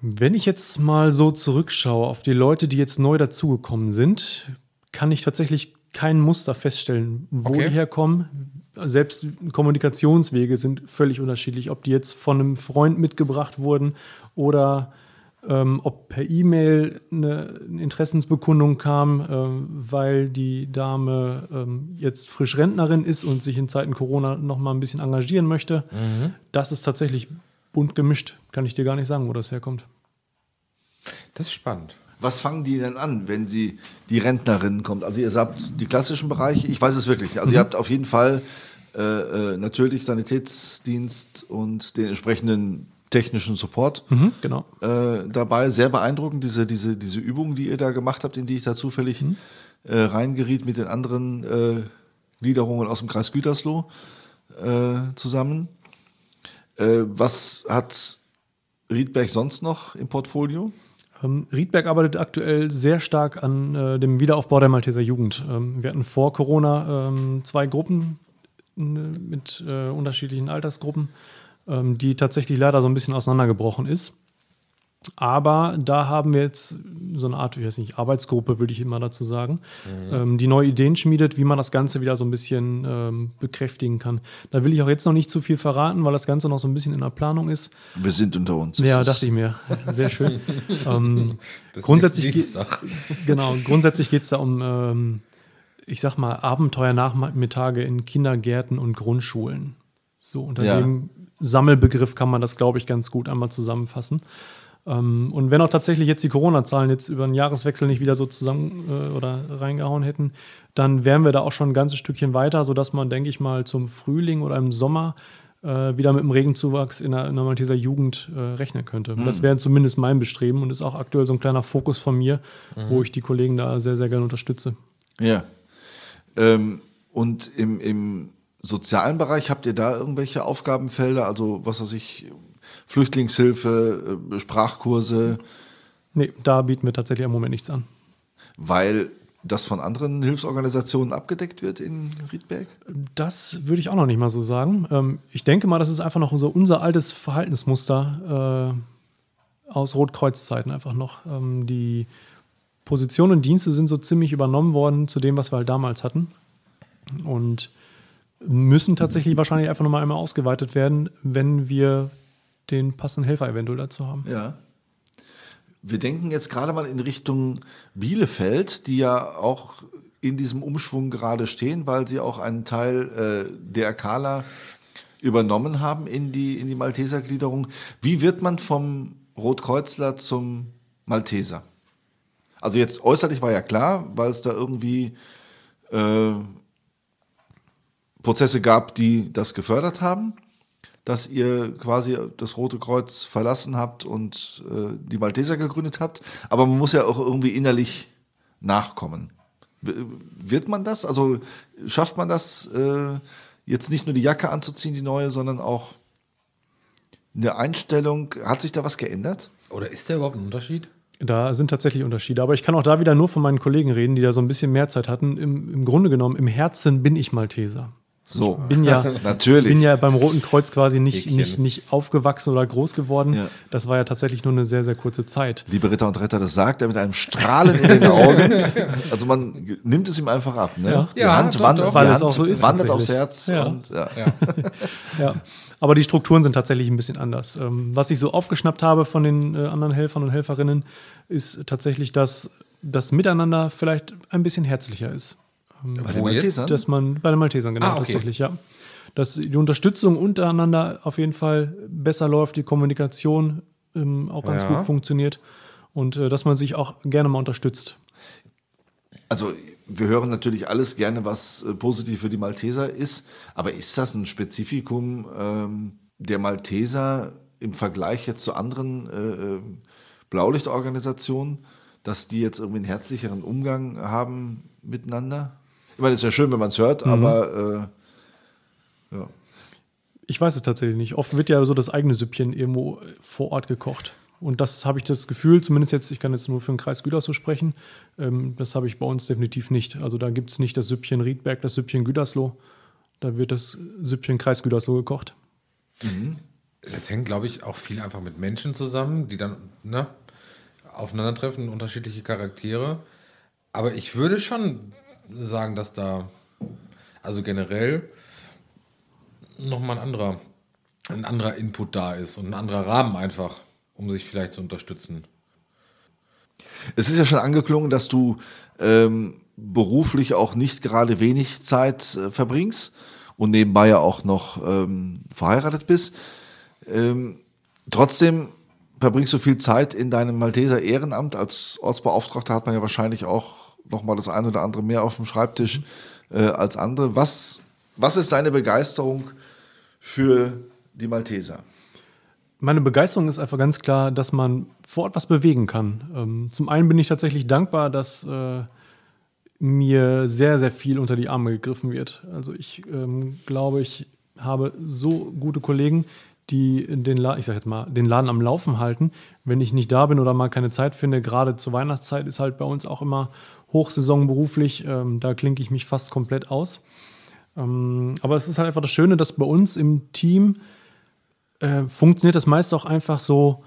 Wenn ich jetzt mal so zurückschaue auf die Leute, die jetzt neu dazugekommen sind, kann ich tatsächlich kein Muster feststellen, wo
Okay.
die herkommen. Selbst Kommunikationswege sind völlig unterschiedlich, ob die jetzt von einem Freund mitgebracht wurden oder ähm, ob per E-Mail eine, eine Interessensbekundung kam, ähm, weil die Dame ähm, jetzt frisch Rentnerin ist und sich in Zeiten Corona noch mal ein bisschen engagieren möchte. Das ist tatsächlich bunt gemischt. Kann ich dir gar nicht sagen, wo das herkommt.
Das ist spannend.
Was fangen die denn an, wenn sie die Rentnerin kommt? Also ihr habt die klassischen Bereiche, ich weiß es wirklich nicht. Also ihr habt auf jeden Fall äh, äh, natürlich Sanitätsdienst und den entsprechenden technischen Support
Mhm, genau.
äh, dabei. Sehr beeindruckend, diese, diese, diese Übung, die ihr da gemacht habt, in die ich da zufällig äh, reingeriet mit den anderen äh, Gliederungen aus dem Kreis Gütersloh äh, zusammen. Äh, was hat Riedberg sonst noch im Portfolio?
Ähm, Riedberg arbeitet aktuell sehr stark an äh, dem Wiederaufbau der Malteser Jugend. Ähm, wir hatten vor Corona ähm, zwei Gruppen äh, mit äh, unterschiedlichen Altersgruppen, die tatsächlich leider so ein bisschen auseinandergebrochen ist. Aber da haben wir jetzt so eine Art, ich weiß nicht, Arbeitsgruppe, würde ich immer dazu sagen, ähm, die neue Ideen schmiedet, wie man das Ganze wieder so ein bisschen ähm, bekräftigen kann. Da will ich auch jetzt noch nicht zu viel verraten, weil das Ganze noch so ein bisschen in der Planung ist.
Wir sind unter uns.
Ja, dachte ich mir. Sehr schön. (laughs) ähm,
Bis
grundsätzlich geht,
Dienstag.
genau, grundsätzlich geht es da um, ähm, ich sag mal, Abenteuernachmittage in Kindergärten und Grundschulen. So, unter
Ja.
Sammelbegriff kann man das, glaube ich, ganz gut einmal zusammenfassen. Ähm, und wenn auch tatsächlich jetzt die Corona-Zahlen jetzt über den Jahreswechsel nicht wieder so zusammen äh, oder reingehauen hätten, dann wären wir da auch schon ein ganzes Stückchen weiter, sodass man, denke ich mal, zum Frühling oder im Sommer äh, wieder mit dem Regenzuwachs in der, in der Malteser Jugend äh, rechnen könnte. Das wäre zumindest mein Bestreben und ist auch aktuell so ein kleiner Fokus von mir, wo ich die Kollegen da sehr, sehr gerne unterstütze.
Ja. Ähm, und im, im sozialen Bereich habt ihr da irgendwelche Aufgabenfelder? Also, was weiß ich, Flüchtlingshilfe, äh, Sprachkurse,
Nee, da bieten wir tatsächlich im Moment nichts an.
weil das von anderen Hilfsorganisationen abgedeckt wird in Riedberg?
Das würde ich auch noch nicht mal so sagen. Ähm, ich denke mal, das ist einfach noch so unser altes Verhaltensmuster äh, aus Rotkreuzzeiten einfach noch. Ähm, die Positionen und Dienste sind so ziemlich übernommen worden zu dem, was wir halt damals hatten. Und müssen tatsächlich wahrscheinlich einfach nochmal einmal ausgeweitet werden, wenn wir den passenden Helfer eventuell dazu haben.
Ja. Wir denken jetzt gerade mal in Richtung Bielefeld, die ja auch in diesem Umschwung gerade stehen, weil sie auch einen Teil äh, der Kala übernommen haben in die, in die Maltesergliederung. Wie wird man vom Rotkreuzler zum Malteser? Also jetzt äußerlich war ja klar, weil es da irgendwie äh, Prozesse gab, die das gefördert haben, dass ihr quasi das Rote Kreuz verlassen habt und äh, die Malteser gegründet habt. Aber man muss ja auch irgendwie innerlich nachkommen. W- Wird man das? Also schafft man das, äh, jetzt nicht nur die Jacke anzuziehen, die neue, sondern auch eine Einstellung? Hat sich da was geändert?
Oder ist da überhaupt ein Unterschied?
Da sind tatsächlich Unterschiede. Aber ich kann auch da wieder nur von meinen Kollegen reden, die da so ein bisschen mehr Zeit hatten. Im, im Grunde genommen, im Herzen bin ich Malteser.
So,
Bin ja, (laughs)
natürlich.
bin ja beim Roten Kreuz quasi nicht, nicht, nicht aufgewachsen oder groß geworden.
Ja.
Das war ja tatsächlich nur eine sehr, sehr kurze Zeit.
Liebe Ritter und Retter, das sagt er mit einem Strahlen in den Augen. (laughs) Also man nimmt es ihm einfach ab. Ne?
Ja.
Die
Ja,
Hand,
doch,
wandert,
doch.
die Hand
auch so ist
wandert aufs. Herz.
Ja.
Und, ja. (laughs)
Ja. Aber die Strukturen sind tatsächlich ein bisschen anders. Ähm, was ich so aufgeschnappt habe von den äh, anderen Helfern und Helferinnen, ist tatsächlich, dass das Miteinander vielleicht ein bisschen herzlicher ist.
Bei den
jetzt?
Maltesern?
Dass man bei den Maltesern, genau,
Ah, okay.
tatsächlich, ja. Dass die Unterstützung untereinander auf jeden Fall besser läuft, die Kommunikation ähm, auch ganz
Ja.
gut funktioniert und äh, dass man sich auch gerne mal unterstützt.
Also wir hören natürlich alles gerne, was äh, positiv für die Malteser ist. Aber ist das ein Spezifikum ähm, der Malteser im Vergleich jetzt zu anderen äh, äh, Blaulichtorganisationen, dass die jetzt irgendwie einen herzlicheren Umgang haben miteinander? Ich meine, es ist ja schön, wenn man es hört, aber äh, ja.
Ich weiß es tatsächlich nicht. Oft wird ja so das eigene Süppchen irgendwo vor Ort gekocht. Und das habe ich das Gefühl, zumindest jetzt, ich kann jetzt nur für den Kreis Gütersloh sprechen, ähm, das habe ich bei uns definitiv nicht. Also da gibt es nicht das Süppchen Riedberg, das Süppchen Gütersloh. Da wird das Süppchen Kreis Gütersloh gekocht.
Das hängt, glaube ich, auch viel einfach mit Menschen zusammen, die dann ne, aufeinandertreffen, unterschiedliche Charaktere. Aber ich würde schon sagen, dass da, also generell, nochmal ein anderer, ein anderer Input da ist und ein anderer Rahmen einfach, um sich vielleicht zu unterstützen.
Es ist ja schon angeklungen, dass du ähm, beruflich auch nicht gerade wenig Zeit äh, verbringst und nebenbei ja auch noch ähm, verheiratet bist. Ähm, trotzdem verbringst du viel Zeit in deinem Malteser Ehrenamt. Als Ortsbeauftragter hat man ja wahrscheinlich auch noch mal das eine oder andere mehr auf dem Schreibtisch äh, als andere. Was, was ist deine Begeisterung für die Malteser?
Meine Begeisterung ist einfach ganz klar, dass man vor Ort was bewegen kann. Ähm, zum einen bin ich tatsächlich dankbar, dass äh, mir sehr, sehr viel unter die Arme gegriffen wird. Also ich ähm, glaube, ich habe so gute Kollegen, die den, La ich sag jetzt mal, den Laden am Laufen halten. Wenn ich nicht da bin oder mal keine Zeit finde, gerade zur Weihnachtszeit ist halt bei uns auch immer Hochsaison beruflich. Ähm, da klinke ich mich fast komplett aus. Ähm, aber es ist halt einfach das Schöne, dass bei uns im Team äh, funktioniert das meist auch einfach so,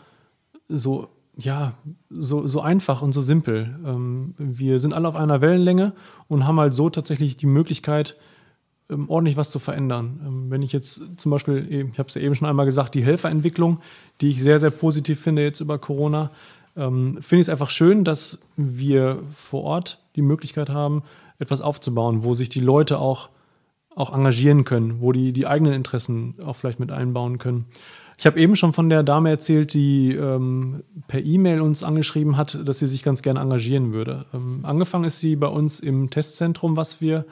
so ja, so, so einfach und so simpel. Ähm, wir sind alle auf einer Wellenlänge und haben halt so tatsächlich die Möglichkeit, ähm, ordentlich was zu verändern. Ähm, wenn ich jetzt zum Beispiel, ich habe es ja eben schon einmal gesagt, die Helferentwicklung, die ich sehr, sehr positiv finde jetzt über Corona, ähm, finde ich es einfach schön, dass wir vor Ort die Möglichkeit haben, etwas aufzubauen, wo sich die Leute auch, auch engagieren können, wo die die eigenen Interessen auch vielleicht mit einbauen können. Ich habe eben schon von der Dame erzählt, die ähm, per E-Mail uns angeschrieben hat, dass sie sich ganz gerne engagieren würde. Ähm, angefangen ist sie bei uns im Testzentrum, was wir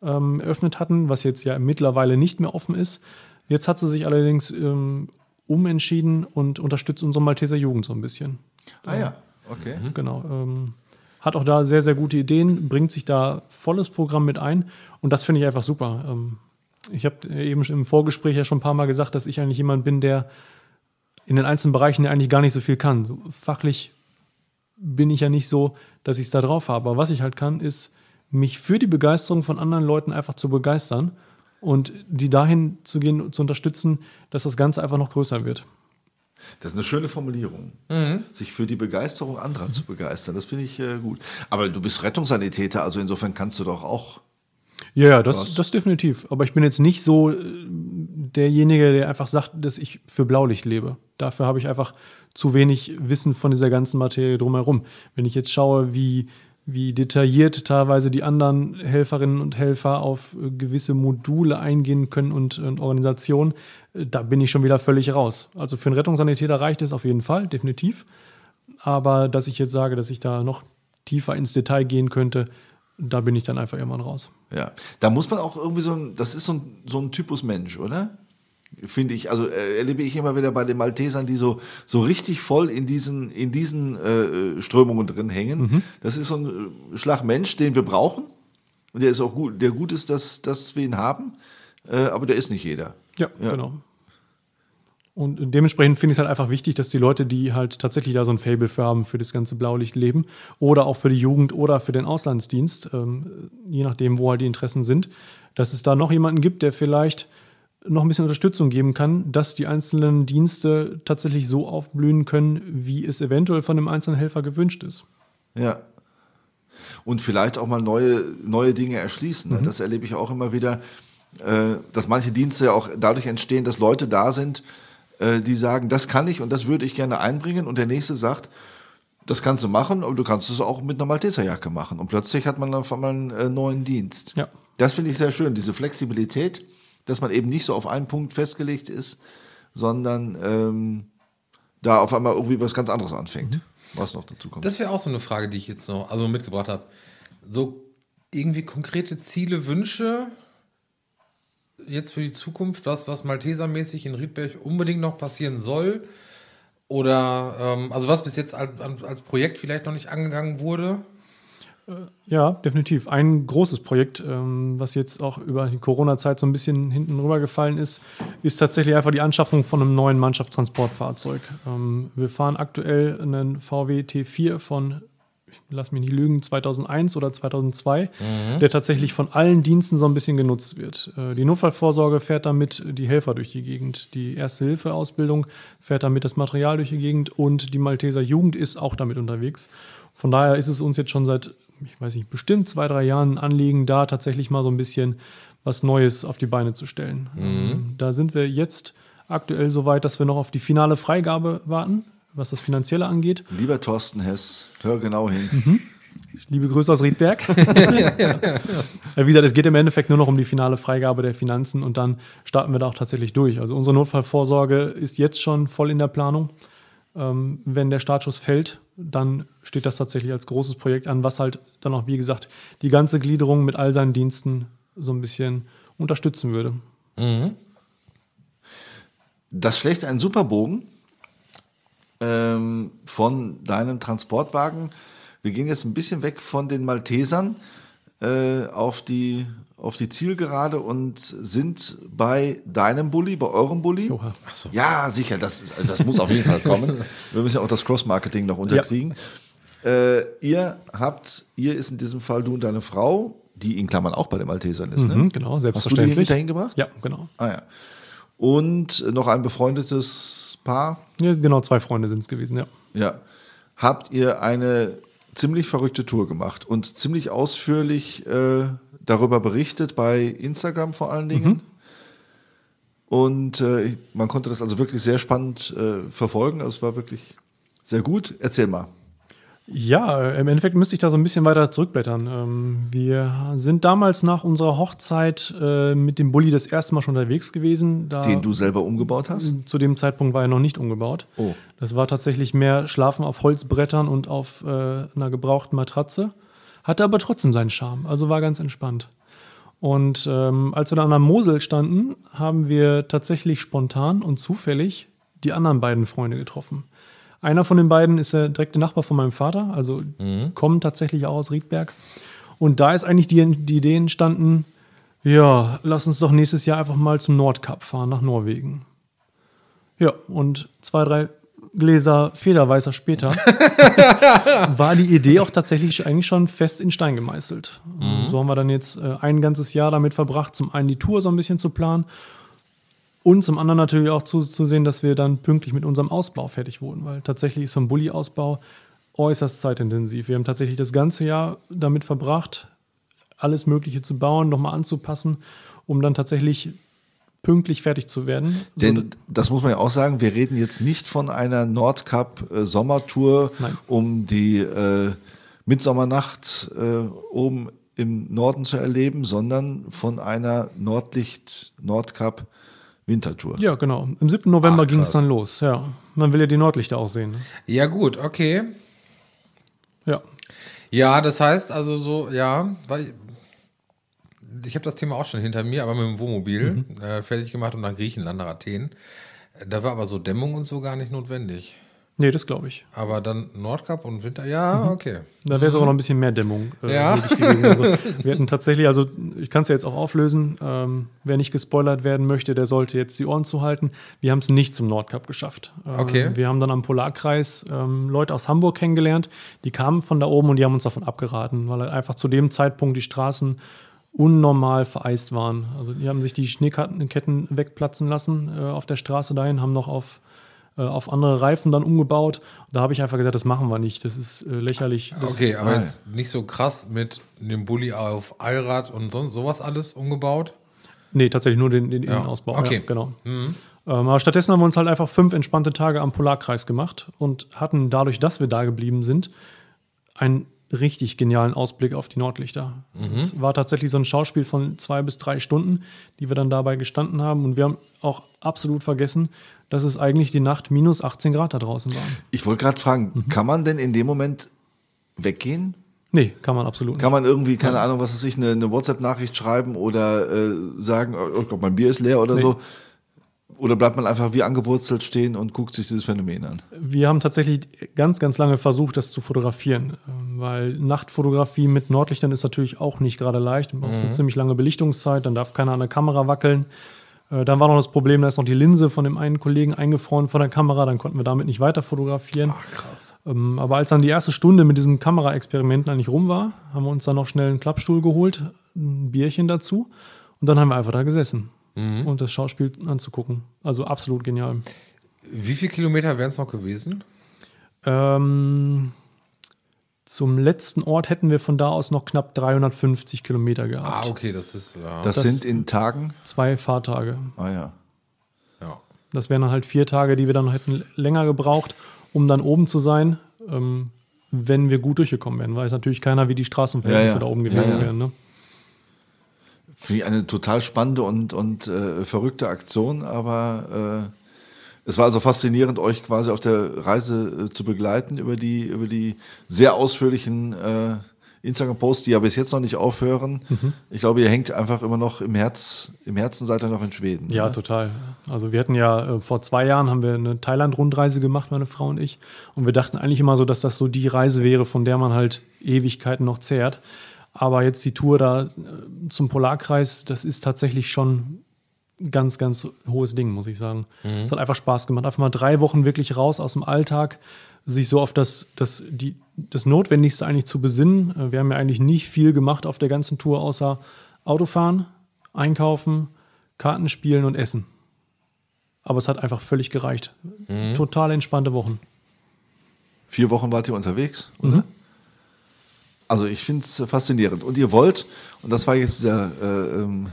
ähm, eröffnet hatten, was jetzt ja mittlerweile nicht mehr offen ist. Jetzt hat sie sich allerdings ähm, umentschieden und unterstützt unsere Malteser Jugend so ein bisschen.
Ah ja, okay.
Genau. Ähm, hat auch da sehr, sehr gute Ideen, bringt sich da volles Programm mit ein und das finde ich einfach super. Ähm, ich habe eben im Vorgespräch ja schon ein paar Mal gesagt, dass ich eigentlich jemand bin, der in den einzelnen Bereichen eigentlich gar nicht so viel kann. So, fachlich bin ich ja nicht so, dass ich es da drauf habe. Aber was ich halt kann, ist, mich für die Begeisterung von anderen Leuten einfach zu begeistern und die dahin zu gehen und zu unterstützen, dass das Ganze einfach noch größer wird.
Das ist eine schöne Formulierung. Sich für die Begeisterung anderer zu begeistern, das finde ich äh, gut. Aber du bist Rettungssanitäter, also insofern kannst du doch auch.
Ja, ja, das, das definitiv. Aber ich bin jetzt nicht so äh, derjenige, der einfach sagt, dass ich für Blaulicht lebe. Dafür habe ich einfach zu wenig Wissen von dieser ganzen Materie drumherum. Wenn ich jetzt schaue, wie, wie detailliert teilweise die anderen Helferinnen und Helfer auf äh, gewisse Module eingehen können und, und Organisationen, äh, da bin ich schon wieder völlig raus. Also für einen Rettungssanitäter reicht es auf jeden Fall, definitiv. Aber dass ich jetzt sage, dass ich da noch tiefer ins Detail gehen könnte, da bin ich dann einfach irgendwann raus.
Ja, da muss man auch irgendwie so ein, das ist so ein, so ein Typus Mensch, oder? Finde ich, also äh, erlebe ich immer wieder bei den Maltesern, die so, so richtig voll in diesen, in diesen äh, Strömungen drin hängen. Das ist so ein äh, Schlag Mensch, den wir brauchen. Und der ist auch gut, der gut ist, dass, dass wir ihn haben. Äh, aber der ist nicht jeder.
Ja,
Ja.
genau. Und dementsprechend finde ich es halt einfach wichtig, dass die Leute, die halt tatsächlich da so ein Fable für haben, für das ganze Blaulichtleben oder auch für die Jugend oder für den Auslandsdienst, ähm, je nachdem, wo halt die Interessen sind, dass es da noch jemanden gibt, der vielleicht noch ein bisschen Unterstützung geben kann, dass die einzelnen Dienste tatsächlich so aufblühen können, wie es eventuell von dem einzelnen Helfer gewünscht ist.
Ja. Und vielleicht auch mal neue, neue Dinge erschließen. ne? Das erlebe ich auch immer wieder, äh, dass manche Dienste ja auch dadurch entstehen, dass Leute da sind, äh, die sagen, das kann ich und das würde ich gerne einbringen. Und der nächste sagt, das kannst du machen, aber du kannst es auch mit einer Malteserjacke machen. Und plötzlich hat man auf einmal einen äh, neuen Dienst.
Ja.
Das finde ich sehr schön, diese Flexibilität, dass man eben nicht so auf einen Punkt festgelegt ist, sondern ähm, da auf einmal irgendwie was ganz anderes anfängt, was noch dazu kommt.
Das wäre auch so eine Frage, die ich jetzt noch also mitgebracht habe. So irgendwie konkrete Ziele, Wünsche jetzt für die Zukunft, was, was Maltesermäßig in Riedberg unbedingt noch passieren soll? Oder ähm, also was bis jetzt als, als Projekt vielleicht noch nicht angegangen wurde?
Ja, definitiv. Ein großes Projekt, ähm, was jetzt auch über die Corona-Zeit so ein bisschen hinten rübergefallen ist, ist tatsächlich einfach die Anschaffung von einem neuen Mannschaftstransportfahrzeug. Ähm, wir fahren aktuell einen VW T4 von, ich lass mich nicht lügen, 2001 oder 2002, der tatsächlich von allen Diensten so ein bisschen genutzt wird. Äh, die Notfallvorsorge fährt damit die Helfer durch die Gegend, die Erste-Hilfe-Ausbildung fährt damit das Material durch die Gegend und die Malteser Jugend ist auch damit unterwegs. Von daher ist es uns jetzt schon seit, ich weiß nicht, bestimmt zwei, drei Jahren ein Anliegen, da tatsächlich mal so ein bisschen was Neues auf die Beine zu stellen. Ähm, Da sind wir jetzt aktuell so weit, dass wir noch auf die finale Freigabe warten, was das Finanzielle angeht.
Lieber Thorsten Hess, hör genau hin.
Liebe Grüße aus Riedberg. (laughs) Ja, Wie gesagt, es geht im Endeffekt nur noch um die finale Freigabe der Finanzen und dann starten wir da auch tatsächlich durch. Also unsere Notfallvorsorge ist jetzt schon voll in der Planung. Ähm, wenn der Startschuss fällt, dann steht das tatsächlich als großes Projekt an, was halt dann auch, wie gesagt, die ganze Gliederung mit all seinen Diensten so ein bisschen unterstützen würde.
Das schlägt einen super Bogen ähm, von deinem Transportwagen. Wir gehen jetzt ein bisschen weg von den Maltesern äh, auf, die, auf die Zielgerade und sind bei deinem Bulli, bei eurem Bulli.
Oha.
Ja, sicher, das, ist, also das muss auf jeden Fall kommen. Wir müssen ja auch das Cross-Marketing noch unterkriegen. Äh, ihr habt, ihr ist in diesem Fall du und deine Frau, die in Klammern auch bei den Maltesern ist,
Mhm,
ne?
genau,
Hast du die
selbstverständlich.
dahin gebracht?
Ja, genau.
Ah ja. Und noch ein befreundetes Paar.
Ja, genau, zwei Freunde sind es gewesen, ja.
Ja. Habt ihr eine ziemlich verrückte Tour gemacht und ziemlich ausführlich äh, darüber berichtet, bei Instagram vor allen Dingen. Und äh, man konnte das also wirklich sehr spannend äh, verfolgen. Also es war wirklich sehr gut. Erzähl mal.
Ja, im Endeffekt müsste ich da so ein bisschen weiter zurückblättern. Ähm, wir sind damals nach unserer Hochzeit äh, mit dem Bulli das erste Mal schon unterwegs gewesen.
Den du selber umgebaut hast?
Zu dem Zeitpunkt war er noch nicht umgebaut.
Oh.
Das war tatsächlich mehr Schlafen auf Holzbrettern und auf äh, einer gebrauchten Matratze. Hatte aber trotzdem seinen Charme, also war ganz entspannt. Und ähm, als wir dann an der Mosel standen, haben wir tatsächlich spontan und zufällig die anderen beiden Freunde getroffen. Einer von den beiden ist der direkte Nachbar von meinem Vater, also kommen tatsächlich auch aus Riedberg. Und da ist eigentlich die, die Idee entstanden, ja, lass uns doch nächstes Jahr einfach mal zum Nordkap fahren, nach Norwegen. Ja, und zwei, drei Gläser Federweißer später (laughs) war die Idee auch tatsächlich eigentlich schon fest in Stein gemeißelt. So haben wir dann jetzt äh, ein ganzes Jahr damit verbracht, zum einen die Tour so ein bisschen zu planen und zum anderen natürlich auch zu, zu sehen, dass wir dann pünktlich mit unserem Ausbau fertig wurden, weil tatsächlich ist so ein Bulli-Ausbau äußerst zeitintensiv. Wir haben tatsächlich das ganze Jahr damit verbracht, alles Mögliche zu bauen, nochmal anzupassen, um dann tatsächlich pünktlich fertig zu werden.
Denn das muss man ja auch sagen, wir reden jetzt nicht von einer Nordkap-Sommertour,
Nein.
um die äh, Mitsommernacht äh, oben im Norden zu erleben, sondern von einer Nordlicht-Nordkap-Wintertour.
ja, genau. Im 7. November ging es dann los. Ja, man will ja die Nordlichter auch sehen. ne?
Ja, gut, okay.
Ja,
Ja, das heißt also so, ja, weil ich habe das Thema auch schon hinter mir, aber mit dem Wohnmobil äh, fertig gemacht und nach Griechenland, nach Athen. Da war aber so Dämmung und so gar nicht notwendig.
Nee, das glaube ich.
Aber dann Nordkap und Winter, ja, okay.
Da wäre es aber noch ein bisschen mehr Dämmung äh,
Ja.
Also, (laughs) wir hatten tatsächlich, also ich kann es ja jetzt auch auflösen, ähm, wer nicht gespoilert werden möchte, der sollte jetzt die Ohren zuhalten. Wir haben es nicht zum Nordkap geschafft. Ähm,
Okay.
Wir haben dann am Polarkreis ähm, Leute aus Hamburg kennengelernt, die kamen von da oben und die haben uns davon abgeraten, weil halt einfach zu dem Zeitpunkt die Straßen unnormal vereist waren. Also die haben sich die Schneeketten wegplatzen lassen äh, auf der Straße dahin, haben noch auf, auf andere Reifen dann umgebaut. Da habe ich einfach gesagt, das machen wir nicht. Das ist äh, lächerlich. Das,
Okay, aber jetzt nicht so krass mit dem Bulli auf Allrad und sonst sowas alles umgebaut.
Nee, tatsächlich nur den, den Innenausbau.
okay.
Ja, genau. Ähm, aber stattdessen haben wir uns halt einfach fünf entspannte Tage am Polarkreis gemacht und hatten dadurch, dass wir da geblieben sind, einen richtig genialen Ausblick auf die Nordlichter. Es war tatsächlich so ein Schauspiel von zwei bis drei Stunden, die wir dann dabei gestanden haben. Und wir haben auch absolut vergessen, dass es eigentlich die Nacht minus 18 Grad da draußen waren.
Ich wollte gerade fragen,
Mhm.
kann man denn in dem Moment weggehen?
Nee, kann man absolut nicht.
Kann man irgendwie, keine Ahnung, was weiß ich, eine, eine WhatsApp-Nachricht schreiben oder äh, sagen, oh, ich glaub, mein Bier ist leer oder so? Oder bleibt man einfach wie angewurzelt stehen und guckt sich dieses Phänomen an?
Wir haben tatsächlich ganz, ganz lange versucht, das zu fotografieren, ähm, weil Nachtfotografie mit Nordlichtern ist natürlich auch nicht gerade leicht. Du brauchst eine ziemlich lange Belichtungszeit, dann darf keiner an der Kamera wackeln. Äh, Dann war noch das Problem, da ist noch die Linse von dem einen Kollegen eingefroren vor der Kamera, dann konnten wir damit nicht weiter fotografieren.
Ach, krass.
Ähm, Aber als dann die erste Stunde mit diesem Kameraexperiment eigentlich rum war, haben wir uns dann noch schnell einen Klappstuhl geholt, ein Bierchen dazu und dann haben wir einfach da gesessen und das Schauspiel anzugucken. Also absolut genial.
Wie viele Kilometer wären es noch gewesen?
Ähm, zum letzten Ort hätten wir von da aus noch knapp 350 Kilometer
Ah,
gehabt.
okay, das ist, ja.
Das,
Das-
sind in Tagen.
Zwei Fahrtage.
Ah ja.
ja.
Das wären dann halt vier Tage, die wir dann hätten länger gebraucht, um dann oben zu sein, ähm, wenn wir gut durchgekommen wären. Weiß natürlich keiner, wie die Straßenverhältnisse
Ja, ja.
da oben
Ja,
gewesen
ja.
wären. Ne?
Finde ich eine total spannende und, und äh, verrückte Aktion, aber äh, es war also faszinierend, euch quasi auf der Reise äh, zu begleiten über die, über die sehr ausführlichen äh, Instagram-Posts, die ja bis jetzt noch nicht aufhören.
Mhm.
Ich glaube, ihr hängt einfach immer noch im Herz, im Herzen seid ihr noch in Schweden.
Ja,
oder?
total. Also wir hatten ja äh, vor zwei Jahren haben wir eine Thailand-Rundreise gemacht, meine Frau und ich. Und wir dachten eigentlich immer so, dass das so die Reise wäre, von der man halt Ewigkeiten noch zehrt. Aber jetzt die Tour da äh, zum Polarkreis, das ist tatsächlich schon ganz, ganz hohes Ding, muss ich sagen. Es hat einfach Spaß gemacht. Einfach mal drei Wochen wirklich raus aus dem Alltag, sich so auf das, das, die, das Notwendigste eigentlich zu besinnen. Äh, Wir haben ja eigentlich nicht viel gemacht auf der ganzen Tour, außer Autofahren, einkaufen, Karten spielen und essen. Aber es hat einfach völlig gereicht. Total entspannte Wochen.
Vier Wochen wart ihr unterwegs, oder? Also ich finde es faszinierend. Und ihr wollt, und das war jetzt dieser, äh, ähm,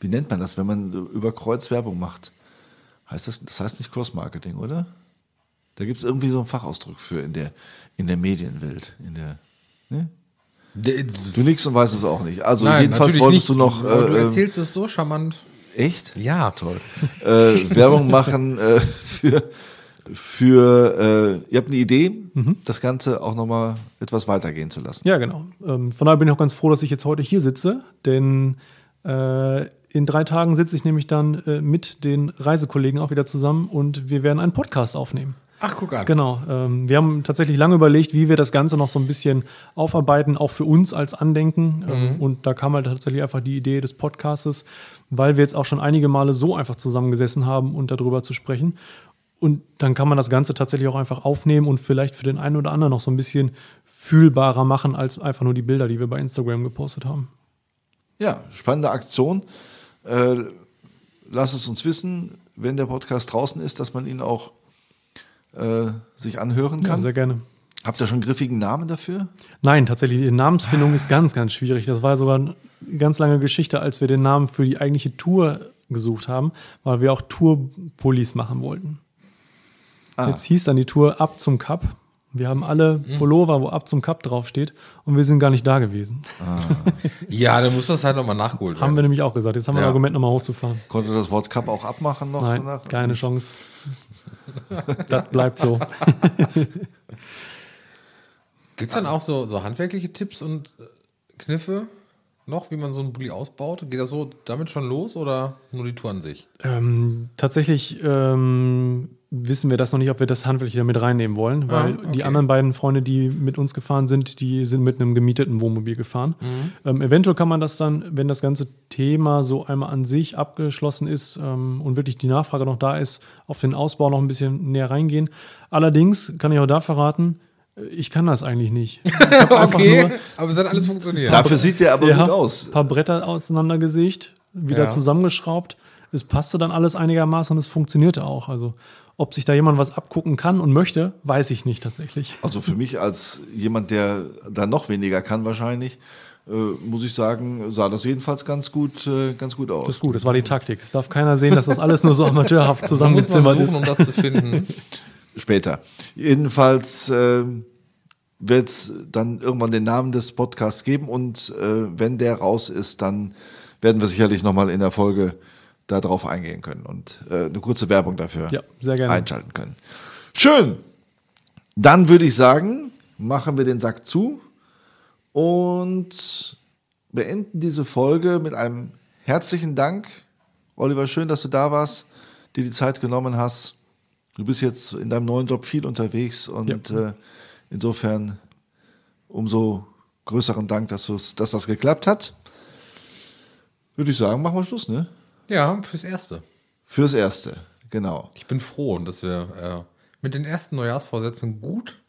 wie nennt man das, wenn man über Kreuz Werbung macht? Heißt das, das heißt nicht Cross-Marketing, oder? Da gibt es irgendwie so einen Fachausdruck für in der, in der Medienwelt. In der, ne? Du nix und weißt es auch nicht. Also
Nein,
jedenfalls wolltest
nicht.
du noch
du
äh, ähm,
erzählst es so charmant.
echt
Ja,
toll äh, Werbung machen äh, für für äh, ihr habt eine Idee, das Ganze auch noch mal etwas weitergehen zu lassen.
Ja, genau. Ähm, von daher bin ich auch ganz froh, dass ich jetzt heute hier sitze, denn äh, in drei Tagen sitze ich nämlich dann äh, mit den Reisekollegen auch wieder zusammen und wir werden einen Podcast aufnehmen.
Ach, guck an.
Genau. Ähm, wir haben tatsächlich lange überlegt, wie wir das Ganze noch so ein bisschen aufarbeiten, auch für uns als Andenken. Ähm, und da kam halt tatsächlich einfach die Idee des Podcastes, weil wir jetzt auch schon einige Male so einfach zusammengesessen haben und darüber zu sprechen. Und dann kann man das Ganze tatsächlich auch einfach aufnehmen und vielleicht für den einen oder anderen noch so ein bisschen fühlbarer machen als einfach nur die Bilder, die wir bei Instagram gepostet haben.
Ja, spannende Aktion. Äh, lass es uns wissen, wenn der Podcast draußen ist, dass man ihn auch äh, sich anhören
Ja,
kann.
sehr gerne.
Habt ihr schon einen griffigen Namen dafür?
Nein, tatsächlich, die Namensfindung ist ganz, ganz schwierig. Das war sogar eine ganz lange Geschichte, als wir den Namen für die eigentliche Tour gesucht haben, weil wir auch Tourpullis machen wollten.
Ah.
Jetzt hieß dann die Tour ab zum Cup. Wir haben alle Pullover, wo ab zum Cup draufsteht und wir sind gar nicht da gewesen.
Ja, dann muss das halt nochmal nachgeholt
Haben wir nämlich auch gesagt. Jetzt haben wir
Ja.
ein Argument, nochmal hochzufahren.
Konnte das Wort Cup auch abmachen noch?
Nein,
danach?
keine Chance. (laughs) das bleibt so. (laughs)
Gibt es dann auch so, so handwerkliche Tipps und äh, Kniffe noch, wie man so einen Bulli ausbaut? Geht das so damit schon los oder nur die Tour an sich?
Ähm, tatsächlich ähm, wissen wir das noch nicht, ob wir das handwerklich damit reinnehmen wollen, weil
Ah, okay.
die anderen beiden Freunde, die mit uns gefahren sind, die sind mit einem gemieteten Wohnmobil gefahren.
Mhm.
Ähm, eventuell kann man das dann, wenn das ganze Thema so einmal an sich abgeschlossen ist ähm, und wirklich die Nachfrage noch da ist, auf den Ausbau noch ein bisschen näher reingehen. Allerdings kann ich auch da verraten, äh, ich kann das eigentlich nicht. (laughs) Nur
aber es hat alles funktioniert.
Dafür sieht der aber
ja,
gut aus.
Ein paar Bretter auseinandergesägt, wieder
Ja.
zusammengeschraubt. Es passte dann alles einigermaßen und es funktionierte auch. Also, ob sich da jemand was abgucken kann und möchte, weiß ich nicht tatsächlich.
Also für mich als jemand, der da noch weniger kann wahrscheinlich, äh, muss ich sagen, sah das jedenfalls ganz gut, äh, ganz gut aus.
Das ist gut, das war die Taktik. Es darf keiner sehen, dass das alles nur so (laughs) amateurhaft zusammengezimmert ist.
um das zu finden. (laughs)
Später. Jedenfalls äh, wird es dann irgendwann den Namen des Podcasts geben und äh, wenn der raus ist, dann werden wir sicherlich nochmal in der Folge darauf eingehen können und äh, eine kurze Werbung dafür
Ja, sehr gerne.
einschalten können. Schön. Dann würde ich sagen, machen wir den Sack zu und beenden diese Folge mit einem herzlichen Dank. Oliver, schön, dass du da warst, dir die Zeit genommen hast. Du bist jetzt in deinem neuen Job viel unterwegs und äh, insofern umso größeren Dank, dass, dass das geklappt hat. Würde ich sagen, machen wir Schluss, ne?
Ja, fürs Erste.
Fürs Erste, genau.
Ich bin froh, dass wir äh, mit den ersten Neujahrsvorsätzen gut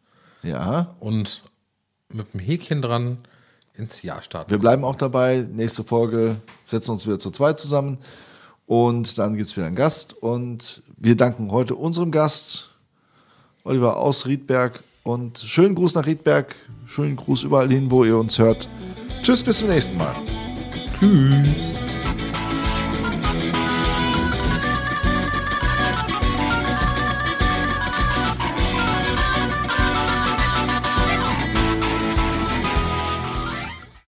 Ja,
und mit dem Häkchen dran ins Jahr starten.
wir bleiben auch dabei. Nächste Folge setzen uns wieder zu zweit zusammen und dann gibt es wieder einen Gast. Und wir danken heute unserem Gast, Oliver aus Riedberg. Und schönen Gruß nach Riedberg, schönen Gruß überall hin, wo ihr uns hört. Tschüss, bis zum nächsten Mal.
Tschüss.